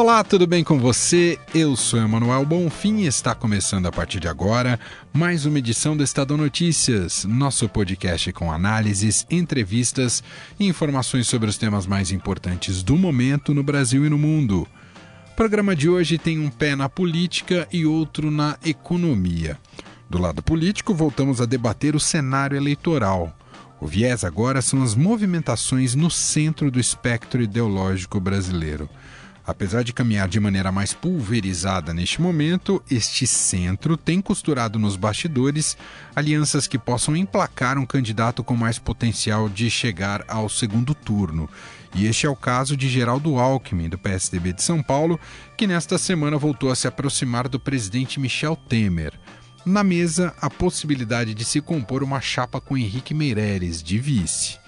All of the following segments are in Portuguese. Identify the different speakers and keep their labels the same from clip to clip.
Speaker 1: Olá, tudo bem com você? Eu sou Emanuel Bonfim e está começando a partir de agora mais uma edição do Estadão Notícias, nosso podcast com análises, entrevistas e informações sobre os temas mais importantes do momento no Brasil e no mundo. O programa de hoje tem um pé na política e outro na economia. Do lado político, voltamos a debater o cenário eleitoral. O viés agora são as movimentações no centro do espectro ideológico brasileiro. Apesar de caminhar de maneira mais pulverizada neste momento, este centro tem costurado nos bastidores alianças que possam emplacar um candidato com mais potencial de chegar ao segundo turno. E este é o caso de Geraldo Alckmin, do PSDB de São Paulo, que nesta semana voltou a se aproximar do presidente Michel Temer. Na mesa, a possibilidade de se compor uma chapa com Henrique Meireles, de vice.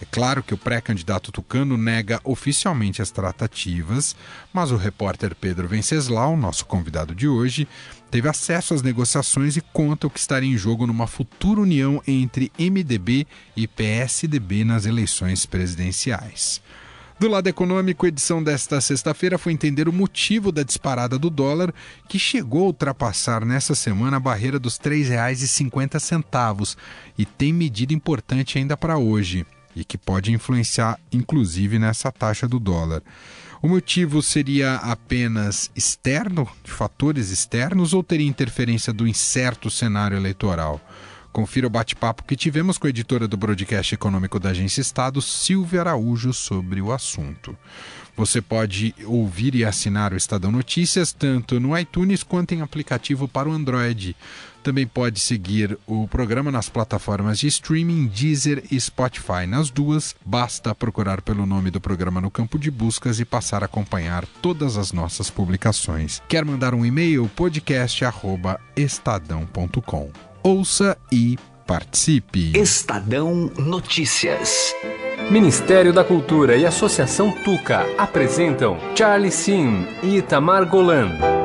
Speaker 1: É claro que o pré-candidato tucano nega oficialmente as tratativas, mas o repórter Pedro Venceslau, nosso convidado de hoje, teve acesso às negociações e conta o que estaria em jogo numa futura união entre MDB e PSDB nas eleições presidenciais. Do lado econômico, a edição desta sexta-feira foi entender o motivo da disparada do dólar, que chegou a ultrapassar nessa semana a barreira dos R$ 3,50 e tem medida importante ainda para hoje e que pode influenciar inclusive nessa taxa do dólar. O motivo seria apenas externo, de fatores externos, ou teria interferência do incerto cenário eleitoral? Confira o bate-papo que tivemos com a editora do broadcast econômico da Agência Estado, Silvia Araújo, sobre o assunto. Você pode ouvir e assinar o Estadão Notícias tanto no iTunes quanto em aplicativo para o Android. Também pode seguir o programa nas plataformas de streaming Deezer e Spotify. Nas duas, basta procurar pelo nome do programa no campo de buscas e passar a acompanhar todas as nossas publicações. Quer mandar um e-mail? podcast@estadão.com. Ouça e participe.
Speaker 2: Estadão Notícias.
Speaker 3: Ministério da Cultura e Associação Tuca apresentam Charlie Sim e Itamar Golan.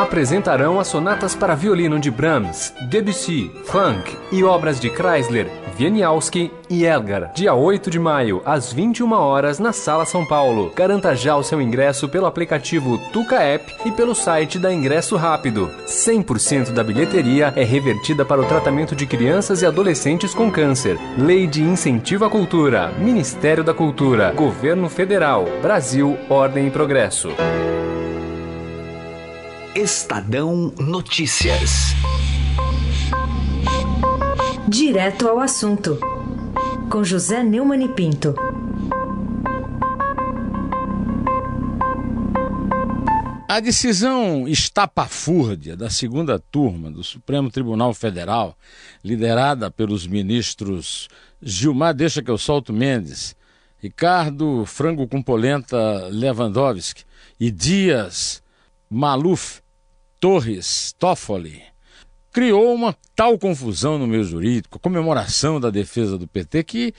Speaker 3: Apresentarão as sonatas para violino de Brahms, Debussy, Funk e obras de Chrysler, Wieniawski e Elgar. Dia 8 de maio, às 21 horas, na Sala São Paulo. Garanta já o seu ingresso pelo aplicativo Tuca App e pelo site da Ingresso Rápido. 100% da bilheteria é revertida para o tratamento de crianças e adolescentes com câncer. Lei de Incentivo à Cultura. Ministério da Cultura. Governo Federal. Brasil, Ordem e Progresso.
Speaker 2: Estadão Notícias.
Speaker 4: Direto ao assunto, com José Neumann e Pinto.
Speaker 5: A decisão estapafúrdia da segunda turma do Supremo Tribunal Federal, liderada pelos ministros Gilmar Deixa que eu solto Mendes, Ricardo Frango com Polenta Lewandowski e Dias Maluf Torres Toffoli, criou uma tal confusão no meio jurídico, comemoração da defesa do PT, que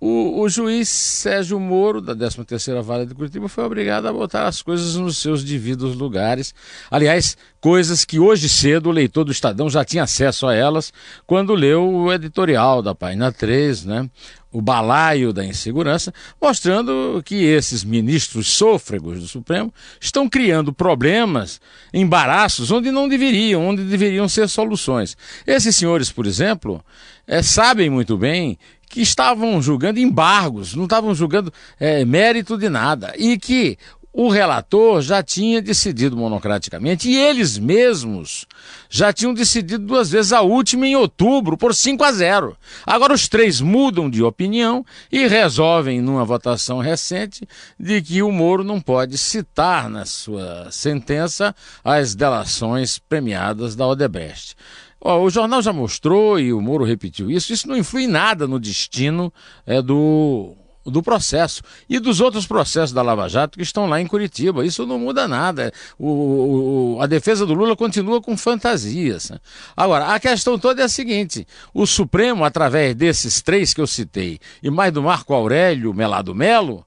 Speaker 5: o, o juiz Sérgio Moro, da 13ª Vara de Curitiba, foi obrigado a botar as coisas nos seus devidos lugares. Aliás, coisas que hoje cedo o leitor do Estadão já tinha acesso a elas quando leu o editorial da página 3, né? O balaio da insegurança, mostrando que esses ministros sôfregos do Supremo estão criando problemas, embaraços, onde não deveriam, onde deveriam ser soluções. Esses senhores, por exemplo, é, sabem muito bem que estavam julgando embargos, não estavam julgando é, mérito de nada, e que o relator já tinha decidido monocraticamente e eles mesmos já tinham decidido duas vezes, a última em outubro, por 5 a 0. Agora os três mudam de opinião e resolvem, numa votação recente, de que o Moro não pode citar na sua sentença as delações premiadas da Odebrecht. o jornal já mostrou e o Moro repetiu isso. Isso não influi nada no destino é, do do processo e dos outros processos da Lava Jato que estão lá em Curitiba. Isso não muda nada. O, o, a defesa do Lula continua com fantasias. Né? Agora, a questão toda é a seguinte: o Supremo, através desses três que eu citei, e mais do Marco Aurélio Melado Melo,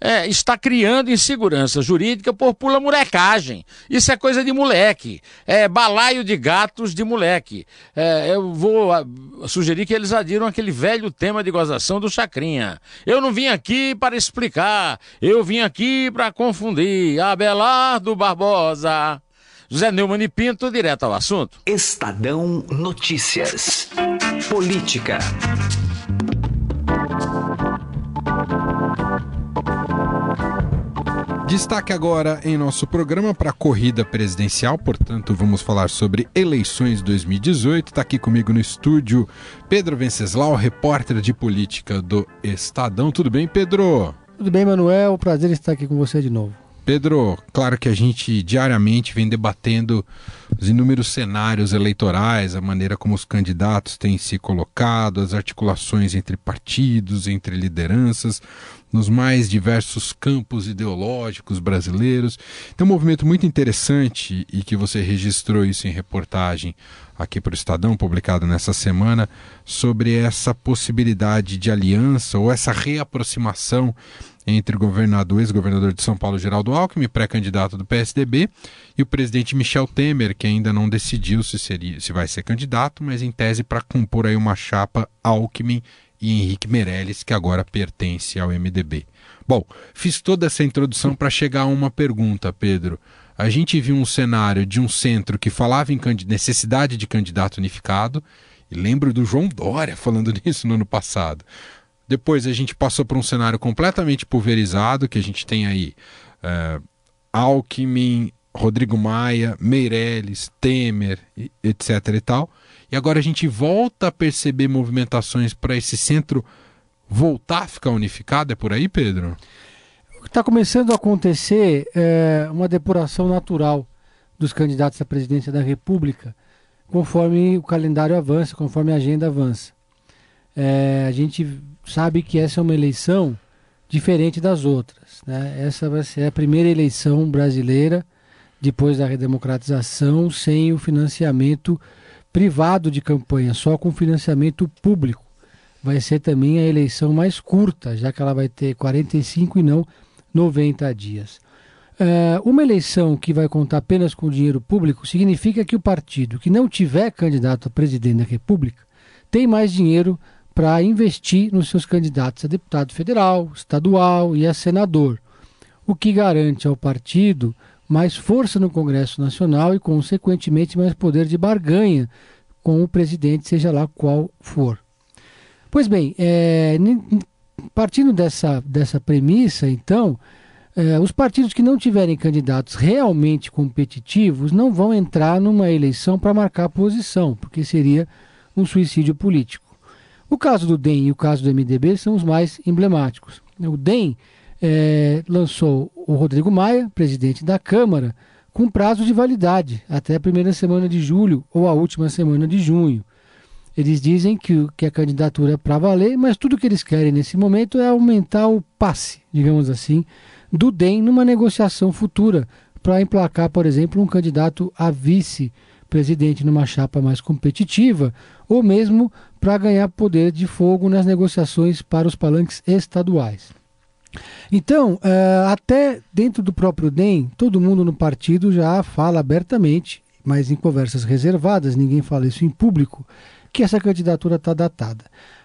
Speaker 5: é, está criando insegurança jurídica por pula molecagem. Isso é coisa de moleque. É balaio de gatos de moleque. É, eu vou a, sugerir que eles adiram aquele velho tema de gozação do Chacrinha. Eu não vim aqui para explicar, eu vim aqui para confundir. Abelardo Barbosa. José Neumann e Pinto, direto ao assunto.
Speaker 2: Estadão Notícias. Política.
Speaker 1: Destaque agora em nosso programa para a corrida presidencial, portanto, vamos falar sobre eleições 2018. Está aqui comigo no estúdio Pedro Venceslau, repórter de política do Estadão. Tudo bem, Pedro?
Speaker 6: Tudo bem, Manuel. Prazer estar aqui com você de novo.
Speaker 1: Pedro, claro que a gente diariamente vem debatendo os inúmeros cenários eleitorais, a maneira como os candidatos têm se colocado, as articulações entre partidos, entre lideranças, nos mais diversos campos ideológicos brasileiros. Tem um movimento muito interessante e que você registrou isso em reportagem aqui para o Estadão, publicado nessa semana, sobre essa possibilidade de aliança ou essa reaproximação entre o governador, ex-governador de São Paulo, Geraldo Alckmin, pré-candidato do PSDB, e o presidente Michel Temer, que ainda não decidiu se, seria, se vai ser candidato, mas em tese para compor aí uma chapa Alckmin e Henrique Meirelles, que agora pertence ao MDB. Bom, fiz toda essa introdução para chegar a uma pergunta, Pedro. A gente viu um cenário de um centro que falava em necessidade de candidato unificado, e lembro do João Dória falando nisso no ano passado. Depois a gente passou por um cenário completamente pulverizado, que a gente tem aí é, Alckmin, Rodrigo Maia, Meirelles, Temer, etc. e tal. E agora a gente volta a perceber movimentações para esse centro voltar a ficar unificado. É por aí, Pedro?
Speaker 6: Está começando a acontecer é, uma depuração natural dos candidatos à presidência da República, conforme o calendário avança, conforme a agenda avança. É, a gente sabe que essa é uma eleição diferente das outras. Né? Essa vai ser a primeira eleição brasileira depois da redemocratização sem o financiamento privado de campanha, só com financiamento público. Vai ser também a eleição mais curta, já que ela vai ter 45 e não 90 dias. Uh, uma eleição que vai contar apenas com dinheiro público significa que o partido que não tiver candidato a presidente da República tem mais dinheiro para investir nos seus candidatos a deputado federal, estadual e a senador, o que garante ao partido mais força no Congresso Nacional e, consequentemente, mais poder de barganha com o presidente, seja lá qual for. Pois bem, é, partindo dessa, dessa premissa, então, é, os partidos que não tiverem candidatos realmente competitivos não vão entrar numa eleição para marcar posição, porque seria um suicídio político. O caso do DEM e o caso do MDB são os mais emblemáticos. O DEM é, lançou o Rodrigo Maia, presidente da Câmara, com prazo de validade até a primeira semana de julho ou a última semana de junho. Eles dizem que, que a candidatura é para valer, mas tudo que eles querem nesse momento é aumentar o passe, digamos assim, do DEM numa negociação futura para emplacar, por exemplo, um candidato a vice-presidente numa chapa mais competitiva, ou mesmo para ganhar poder de fogo nas negociações para os palanques estaduais. Então, uh, até dentro do próprio DEM, todo mundo no partido já fala abertamente, mas em conversas reservadas, ninguém fala isso em público, que essa candidatura está datada.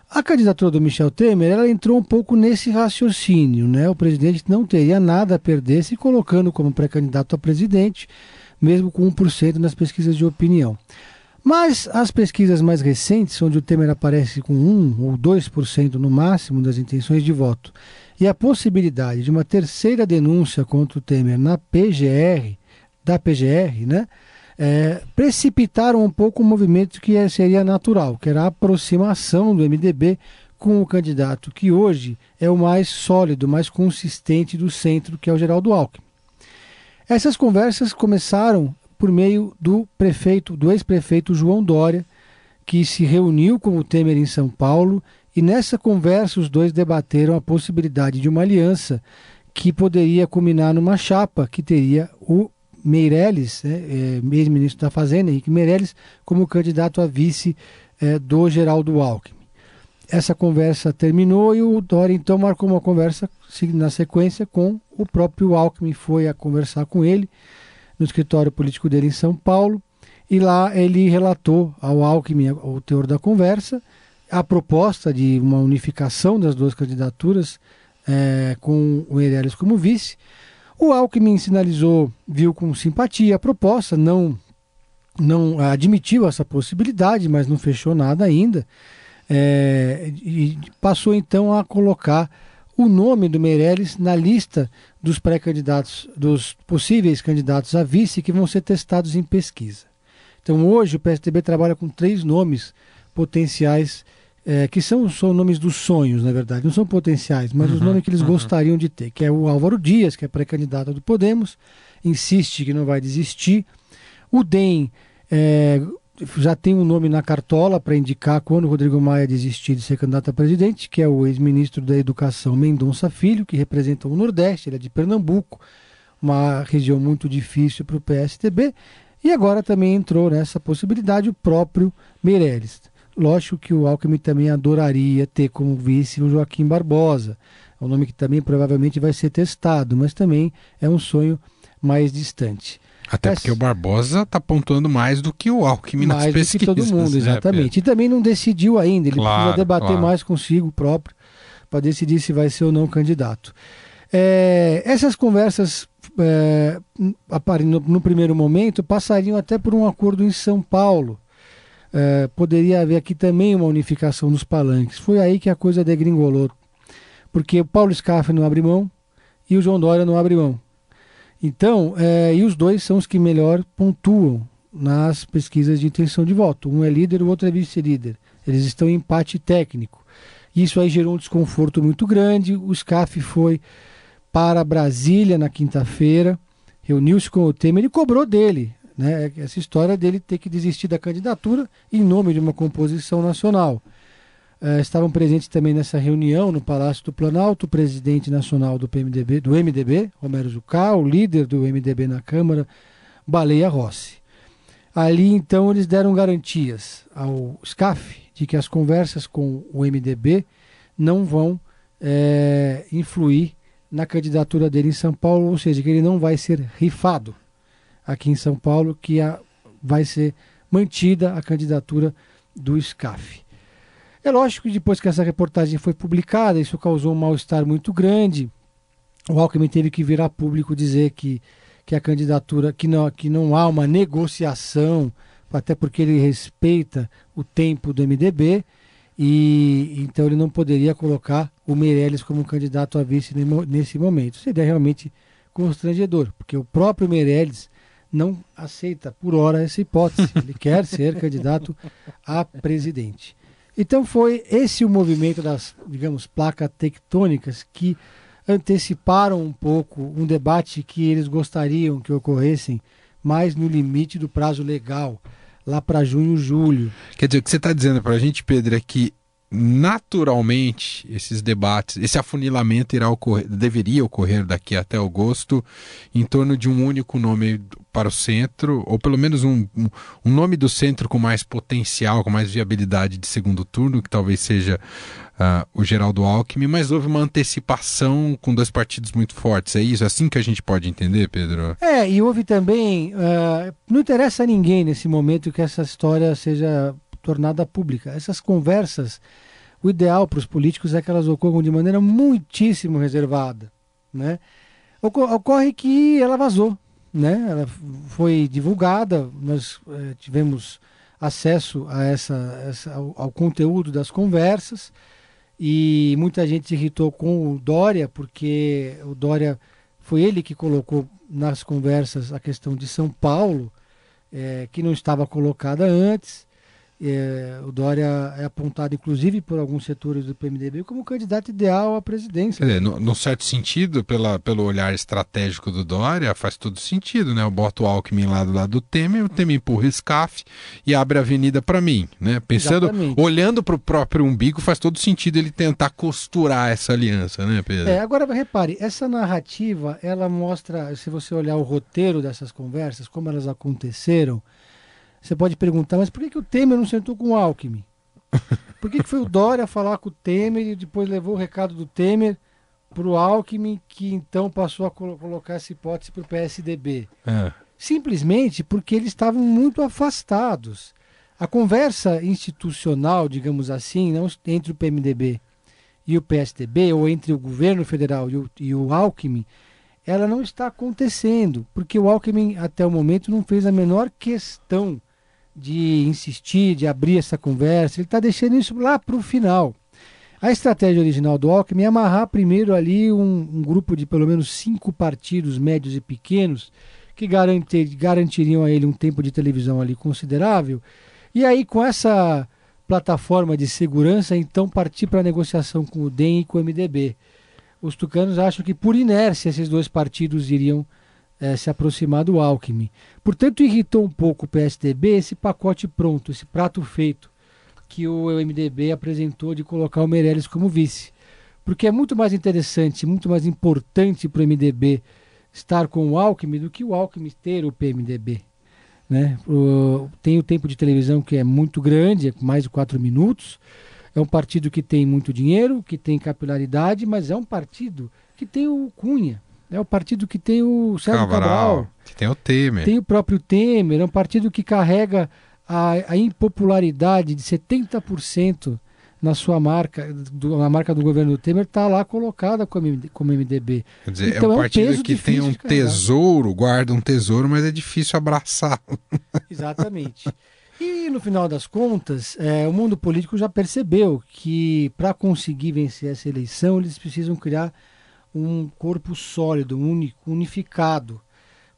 Speaker 6: A candidatura do Michel Temer, ela entrou um pouco nesse raciocínio, né? O presidente não teria nada a perder se colocando como pré-candidato a presidente, mesmo com 1% nas pesquisas de opinião. Mas as pesquisas mais recentes, onde o Temer aparece com 1 ou 2% no máximo das intenções de voto, e a possibilidade de uma terceira denúncia contra o Temer na PGR, da PGR, né, é, precipitaram um pouco o movimento que é, seria natural, que era a aproximação do MDB com o candidato que hoje é o mais sólido, mais consistente do centro, que é o Geraldo Alckmin. Essas conversas começaram por meio do prefeito, do ex-prefeito João Dória, que se reuniu com o Temer em São Paulo E nessa conversa, os dois debateram a possibilidade de uma aliança que poderia culminar numa chapa que teria o Meirelles, né, é, ex-ministro da Fazenda, Henrique Meirelles, como candidato a vice é, do Geraldo Alckmin. Essa conversa terminou e o Dória então marcou uma conversa na sequência com o próprio Alckmin, foi a conversar com ele no escritório político dele em São Paulo e lá ele relatou ao Alckmin o teor da conversa, a proposta de uma unificação das duas candidaturas é, com o Meirelles como vice. O Alckmin sinalizou, viu com simpatia a proposta, não, não admitiu essa possibilidade, mas não fechou nada ainda. É, e passou então a colocar o nome do Meirelles na lista dos pré-candidatos, dos possíveis candidatos a vice que vão ser testados em pesquisa. Então hoje o PSDB trabalha com três nomes potenciais é, que são, são nomes dos sonhos, na verdade, não são potenciais, mas uhum, os nomes que eles uhum. gostariam de ter, que é o Álvaro Dias, que é pré-candidato do Podemos, insiste que não vai desistir. O DEM é, já tem um nome na cartola para indicar quando o Rodrigo Maia desistir de ser candidato a presidente, que é o ex-ministro da Educação Mendonça Filho, que representa o Nordeste, ele é de Pernambuco, uma região muito difícil para o PSDB. E agora também entrou nessa possibilidade o próprio Meirelles. Lógico que o Alckmin também adoraria ter como vice o Joaquim Barbosa. É um nome que também provavelmente vai ser testado, mas também é um sonho mais distante.
Speaker 1: Até porque o Barbosa está pontuando mais do que o Alckmin
Speaker 6: mais
Speaker 1: nas pesquisas.
Speaker 6: Mais do que todo mundo, né, exatamente. E também não decidiu ainda, ele claro, precisa debater claro. mais consigo próprio para decidir se vai ser ou não candidato. É, essas conversas, é, no, no primeiro momento, passariam até por um acordo em São Paulo, é, poderia haver aqui também uma unificação dos palanques. Foi aí que a coisa degringolou. Porque o Paulo Scaff não abre mão e o João Dória não abre mão. Então, é, e os dois são os que melhor pontuam nas pesquisas de intenção de voto. Um é líder, o outro é vice-líder. Eles estão em empate técnico. Isso aí gerou um desconforto muito grande. O SCAF foi para Brasília na quinta-feira, reuniu-se com o Temer e cobrou dele né? Essa história dele ter que desistir da candidatura em nome de uma composição nacional. Uh, estavam presentes também nessa reunião no Palácio do Planalto o presidente nacional do PMDB, do MDB, Romero Zucá, o líder do MDB na Câmara, Baleia Rossi. Ali então eles deram garantias ao SCAF de que as conversas com o MDB não vão é, influir na candidatura dele em São Paulo, ou seja, que ele não vai ser rifado aqui em São Paulo, que a, vai ser mantida a candidatura do SCAF. É lógico que depois que essa reportagem foi publicada, isso causou um mal-estar muito grande. O Alckmin teve que virar público dizer que, que a candidatura, que não, que não há uma negociação, até porque ele respeita o tempo do MDB, e então ele não poderia colocar o Meirelles como candidato a vice nesse momento. Seria realmente constrangedor, porque o próprio Meirelles não aceita por hora essa hipótese. Ele quer ser candidato a presidente. Então foi esse o movimento das, digamos, placas tectônicas que anteciparam um pouco um debate que eles gostariam que ocorressem mais no limite do prazo legal, lá para junho, julho.
Speaker 1: Quer dizer, o que você está dizendo para a gente, Pedro, é que naturalmente esses debates, esse afunilamento irá ocorrer, deveria ocorrer daqui até agosto em torno de um único nome para o centro, ou pelo menos um, um, nome do centro com mais potencial, com mais viabilidade de segundo turno, que talvez seja uh, o Geraldo Alckmin, mas houve uma antecipação com dois partidos muito fortes. É isso? É assim que a gente pode entender, Pedro?
Speaker 6: É, e houve também. Uh, não interessa a ninguém nesse momento que essa história seja tornada pública. Essas conversas, o ideal para os políticos é que elas ocorram de maneira muitíssimo reservada. Né? Ocorre que ela vazou né? Ela foi divulgada, nós eh, tivemos acesso a essa, essa ao, ao, conteúdo das conversas e muita gente se irritou com o Dória porque o Dória foi ele que colocou nas conversas a questão de São Paulo, eh, que não estava colocada antes. É, o Dória é apontado, inclusive, por alguns setores do PMDB como candidato ideal à presidência.
Speaker 1: Dizer, no, no, certo sentido, pela, pelo olhar estratégico do Dória, faz todo sentido, né? Eu boto o Alckmin lá do lado do Temer, o Temer empurra o SCAF e abre a avenida para mim, né? Pensando, Exatamente. olhando para o próprio umbigo, faz todo sentido ele tentar costurar essa aliança, né, Pedro?
Speaker 6: É, agora repare, essa narrativa, ela mostra, se você olhar o roteiro dessas conversas, como elas aconteceram, você pode perguntar, mas por que, que o Temer não sentou com o Alckmin? Por que, que foi o Dória falar com o Temer e depois levou o recado do Temer para o Alckmin, que então passou a colocar essa hipótese para o PSDB? É. Simplesmente porque eles estavam muito afastados. A conversa institucional, digamos assim, não entre o PMDB e o PSDB, ou entre o governo federal e o, e o Alckmin, ela não está acontecendo, porque o Alckmin até o momento não fez a menor questão de insistir, de abrir essa conversa, ele está deixando isso lá para o final. A estratégia original do Alckmin é amarrar primeiro ali um, um, grupo de pelo menos cinco partidos médios e pequenos que garantir, garantiriam a ele um tempo de televisão ali considerável. E aí, com essa plataforma de segurança, então partir para a negociação com o DEM e com o MDB. Os tucanos acham que, por inércia, esses dois partidos iriam é, se aproximar do Alckmin. Portanto, irritou um pouco o PSDB esse pacote pronto, esse prato feito que o MDB apresentou de colocar o Meirelles como vice. Porque é muito mais interessante, muito mais importante para o MDB estar com o Alckmin do que o Alckmin ter o PMDB. Né? O, tem o tempo de televisão que é muito grande, é mais de quatro minutos. É um partido que tem muito dinheiro, que tem capilaridade, mas é um partido que tem o Cunha, é o partido que tem o Sérgio Cabral, Cabral
Speaker 1: que tem o Temer.
Speaker 6: Tem o próprio Temer, é um partido que carrega a, a impopularidade de 70% na sua marca, do, na marca do governo Temer, está lá colocada como, como MDB.
Speaker 1: Quer dizer, então, é um partido é um que tem um tesouro, guarda um tesouro, mas é difícil abraçar.
Speaker 6: Exatamente. E no final das contas, é, o mundo político já percebeu que para conseguir vencer essa eleição, eles precisam criar um corpo sólido, unificado.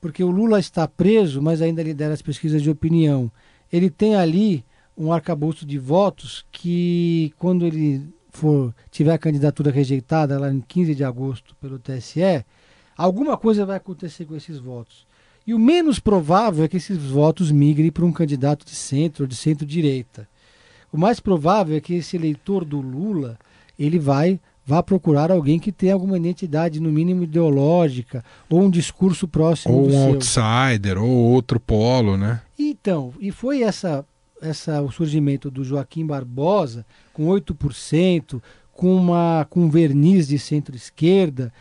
Speaker 6: Porque o Lula está preso, mas ainda lidera as pesquisas de opinião. Ele tem ali um arcabouço de votos que, quando ele for tiver a candidatura rejeitada lá em 15 de agosto pelo TSE, alguma coisa vai acontecer com esses votos. E o menos provável é que esses votos migrem para um candidato de centro ou de centro-direita. O mais provável é que esse eleitor do Lula ele vai vá procurar alguém que tenha alguma identidade, no mínimo ideológica, ou um discurso próximo
Speaker 1: ou
Speaker 6: do
Speaker 1: um
Speaker 6: seu.
Speaker 1: outsider, ou outro polo, né?
Speaker 6: Então, e foi essa, essa o surgimento do Joaquim Barbosa, com 8%, com, uma, com verniz de centro-esquerda,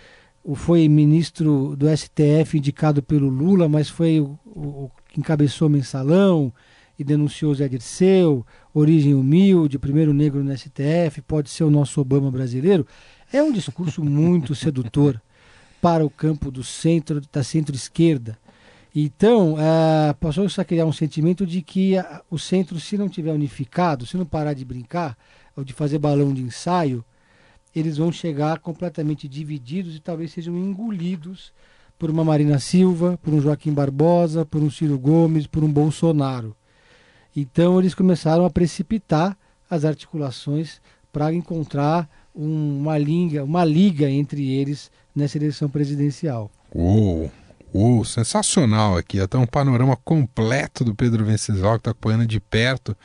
Speaker 6: foi ministro do STF indicado pelo Lula, mas foi o, o que encabeçou o mensalão e denunciou Zé Dirceu, origem humilde, primeiro negro no STF, pode ser o nosso Obama brasileiro, é um discurso muito sedutor para o campo do centro, da centro-esquerda. Então, é, passou a criar um sentimento de que o centro, se não tiver unificado, se não parar de brincar, ou de fazer balão de ensaio, eles vão chegar completamente divididos e talvez sejam engolidos por uma Marina Silva, por um Joaquim Barbosa, por um Ciro Gomes, por um Bolsonaro. Então eles começaram a precipitar as articulações para encontrar um, uma, liga, uma liga entre eles nessa eleição presidencial.
Speaker 1: Uou, uou sensacional aqui. Até um panorama completo do Pedro Venceslau, que está acompanhando de perto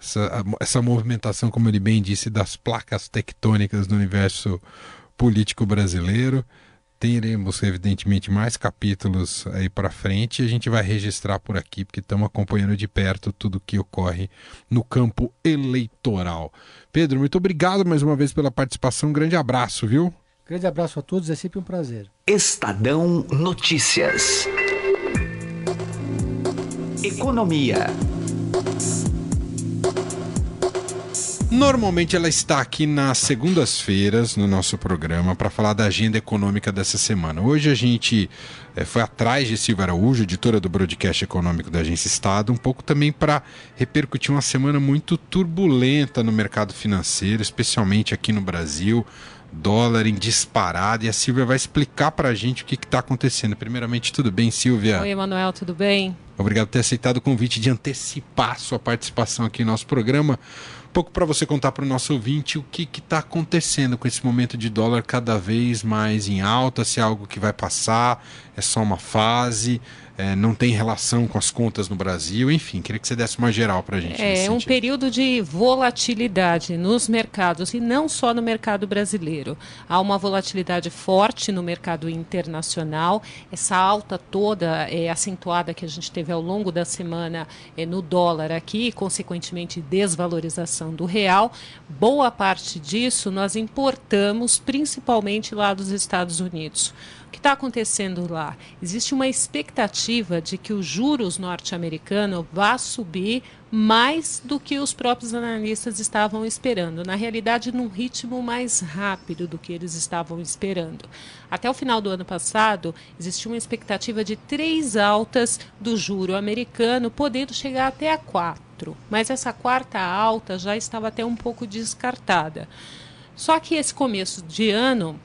Speaker 1: essa, essa movimentação, como ele bem disse, das placas tectônicas do universo político brasileiro. Teremos, evidentemente, mais capítulos aí para frente e a gente vai registrar por aqui, porque estamos acompanhando de perto tudo que ocorre no campo eleitoral. Pedro, muito obrigado mais uma vez pela participação. Um grande abraço, viu?
Speaker 6: Grande abraço a todos, é sempre um prazer.
Speaker 2: Estadão Notícias. Economia.
Speaker 1: Normalmente ela está aqui nas segundas-feiras no nosso programa para falar da agenda econômica dessa semana. Hoje a gente é, foi atrás de Silvia Araújo, editora do broadcast econômico da Agência Estado, um pouco também para repercutir uma semana muito turbulenta no mercado financeiro, especialmente aqui no Brasil. dólar em disparada e a Silvia vai explicar para a gente o que está acontecendo. Primeiramente, tudo bem, Silvia?
Speaker 7: Oi, Emanuel, tudo bem?
Speaker 1: Obrigado por ter aceitado o convite de antecipar sua participação aqui no nosso programa. Pouco para você contar para o nosso ouvinte o que está acontecendo com esse momento de dólar cada vez mais em alta, se é algo que vai passar, é só uma fase é, não tem relação com as contas no Brasil, enfim, queria que você desse uma geral para a gente.
Speaker 7: É um período de volatilidade nos mercados e não só no mercado brasileiro. Há uma volatilidade forte no mercado internacional, essa alta toda é, acentuada que a gente teve ao longo da semana é, no dólar aqui, consequentemente desvalorização do real. Boa parte disso nós importamos principalmente lá dos Estados Unidos. O que está acontecendo lá? Existe uma expectativa de que os juros norte-americanos vá subir mais do que os próprios analistas estavam esperando. Na realidade, num ritmo mais rápido do que eles estavam esperando. Até o final do ano passado, existia uma expectativa de três altas do juro americano, podendo chegar até a quatro. Mas essa quarta alta já estava até um pouco descartada. Só que esse começo de ano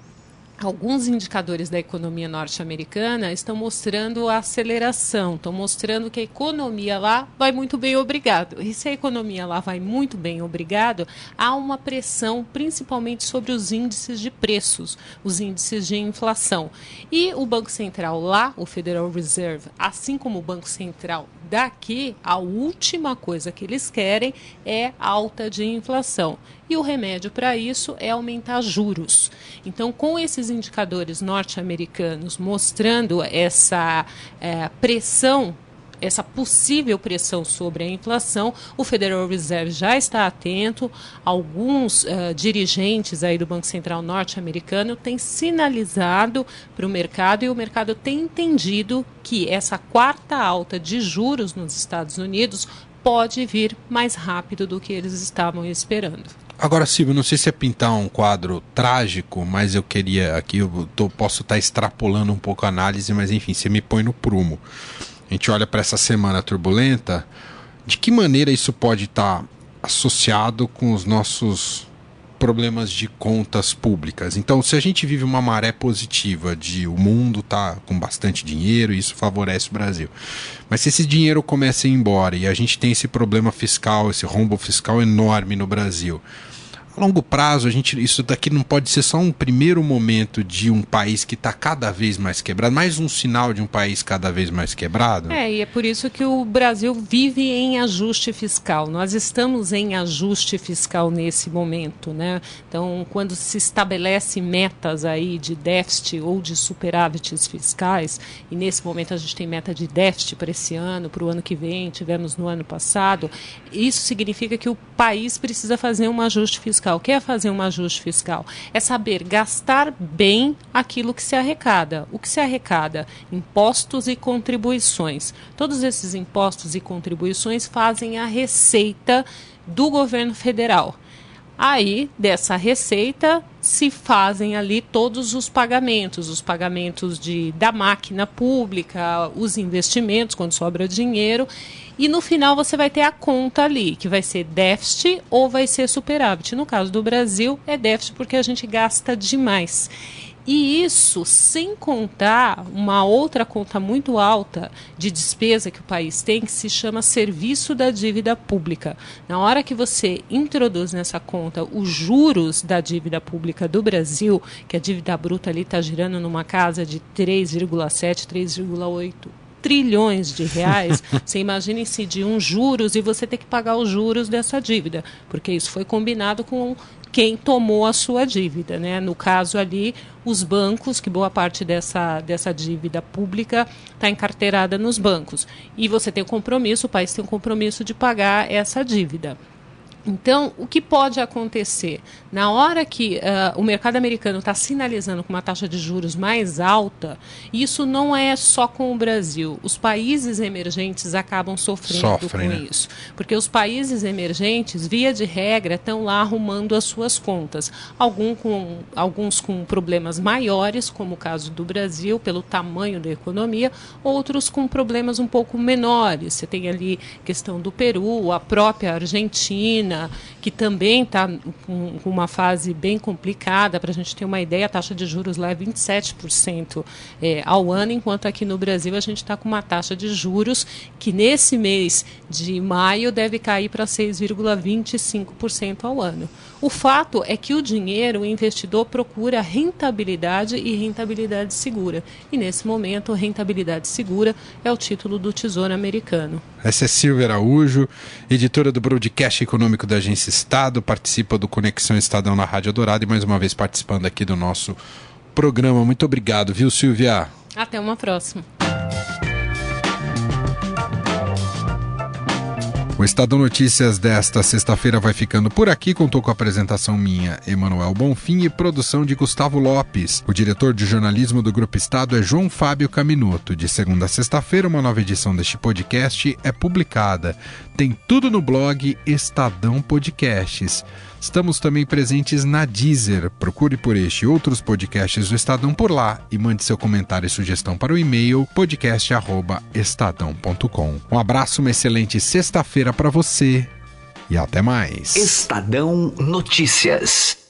Speaker 7: alguns indicadores da economia norte-americana estão mostrando a aceleração, estão mostrando que a economia lá vai muito bem, obrigado. E se a economia lá vai muito bem, obrigado, há uma pressão principalmente sobre os índices de preços, os índices de inflação. E o Banco Central lá, o Federal Reserve, assim como o Banco Central daqui, a última coisa que eles querem é alta de inflação. E o remédio para isso é aumentar juros. Então, com esses indicadores norte-americanos mostrando essa é, pressão essa possível pressão sobre a inflação, o Federal Reserve já está atento. Alguns uh, dirigentes aí do Banco Central norte-americano têm sinalizado para o mercado e o mercado tem entendido que essa quarta alta de juros nos Estados Unidos pode vir mais rápido do que eles estavam esperando.
Speaker 1: Agora, Silvio, não sei se é pintar um quadro trágico, mas eu queria aqui, eu tô, posso estar tá extrapolando um pouco a análise, mas enfim, você me põe no prumo. A gente olha para essa semana turbulenta, de que maneira isso pode estar tá associado com os nossos problemas de contas públicas. Então, se a gente vive uma maré positiva de o mundo tá com bastante dinheiro, isso favorece o Brasil. Mas se esse dinheiro começa a ir embora e a gente tem esse problema fiscal, esse rombo fiscal enorme no Brasil, a longo prazo, a gente, isso daqui não pode ser só um primeiro momento de um país que está cada vez mais quebrado, mais um sinal de um país cada vez mais quebrado?
Speaker 7: É, e é por isso que o Brasil vive em ajuste fiscal. Nós estamos em ajuste fiscal nesse momento, né? Então, quando se estabelece metas aí de déficit ou de superávites fiscais, e nesse momento a gente tem meta de déficit para esse ano, para o ano que vem, tivemos no ano passado, isso significa que o país precisa fazer um ajuste fiscal fiscal. O que é fazer um ajuste fiscal? É saber gastar bem aquilo que se arrecada. O que se arrecada? Impostos e contribuições. Todos esses impostos e contribuições fazem a receita do governo federal. Aí, dessa receita, se fazem ali todos os pagamentos, os pagamentos de, da máquina pública, os investimentos, quando sobra dinheiro, e no final você vai ter a conta ali, que vai ser déficit ou vai ser superávit. No caso do Brasil, é déficit porque a gente gasta demais. E isso sem contar uma outra conta muito alta de despesa que o país tem, que se chama serviço da dívida pública. Na hora que você introduz nessa conta os juros da dívida pública do Brasil, que a dívida bruta ali está girando numa casa de 3,7, 3,8 trilhões de reais, você imagina incidir um juros e você ter que pagar os juros dessa dívida, porque isso foi combinado com quem tomou a sua dívida. Né? No caso ali, os bancos, que boa parte dessa, dessa dívida pública está encarteirada nos bancos. E você tem o compromisso, o país tem o compromisso de pagar essa dívida. Então, o que pode acontecer? Na hora que uh, o mercado americano está sinalizando com uma taxa de juros mais alta, isso não é só com o Brasil. Os países emergentes acabam sofrendo Sofre, com né? isso. Porque os países emergentes, via de regra, estão lá arrumando as suas contas. Algum com, alguns com problemas maiores, como o caso do Brasil, pelo tamanho da economia, outros com problemas um pouco menores. Você tem ali questão do Peru, a própria Argentina China, que também está com uma fase bem complicada. Para a gente ter uma ideia, a taxa de juros lá é 27% é, ao ano, enquanto aqui no Brasil a gente está com uma taxa de juros que nesse mês de maio deve cair para 6,25% ao ano. O fato é que o dinheiro, o investidor procura rentabilidade e rentabilidade segura. E nesse momento, rentabilidade segura é o título do Tesouro Americano.
Speaker 1: Essa é Silvia Araújo, editora do broadcast econômico da Agência Estado, participa do Conexão Estadão na Rádio Dourado e mais uma vez participando aqui do nosso programa. Muito obrigado, viu, Silvia?
Speaker 7: Até uma próxima.
Speaker 1: O Estadão Notícias desta sexta-feira vai ficando por aqui. Contou com a apresentação minha, Emanuel Bonfim, e produção de Gustavo Lopes. O diretor de jornalismo do Grupo Estado é João Fábio Caminuto. De segunda a sexta-feira, uma nova edição deste podcast é publicada. Tem tudo no blog Estadão Podcasts. Estamos também presentes na Deezer. Procure por este e outros podcasts do Estadão por lá e mande seu comentário e sugestão para o e-mail podcast@estadão.com. Um abraço, uma excelente sexta-feira para você e até mais.
Speaker 2: Estadão Notícias.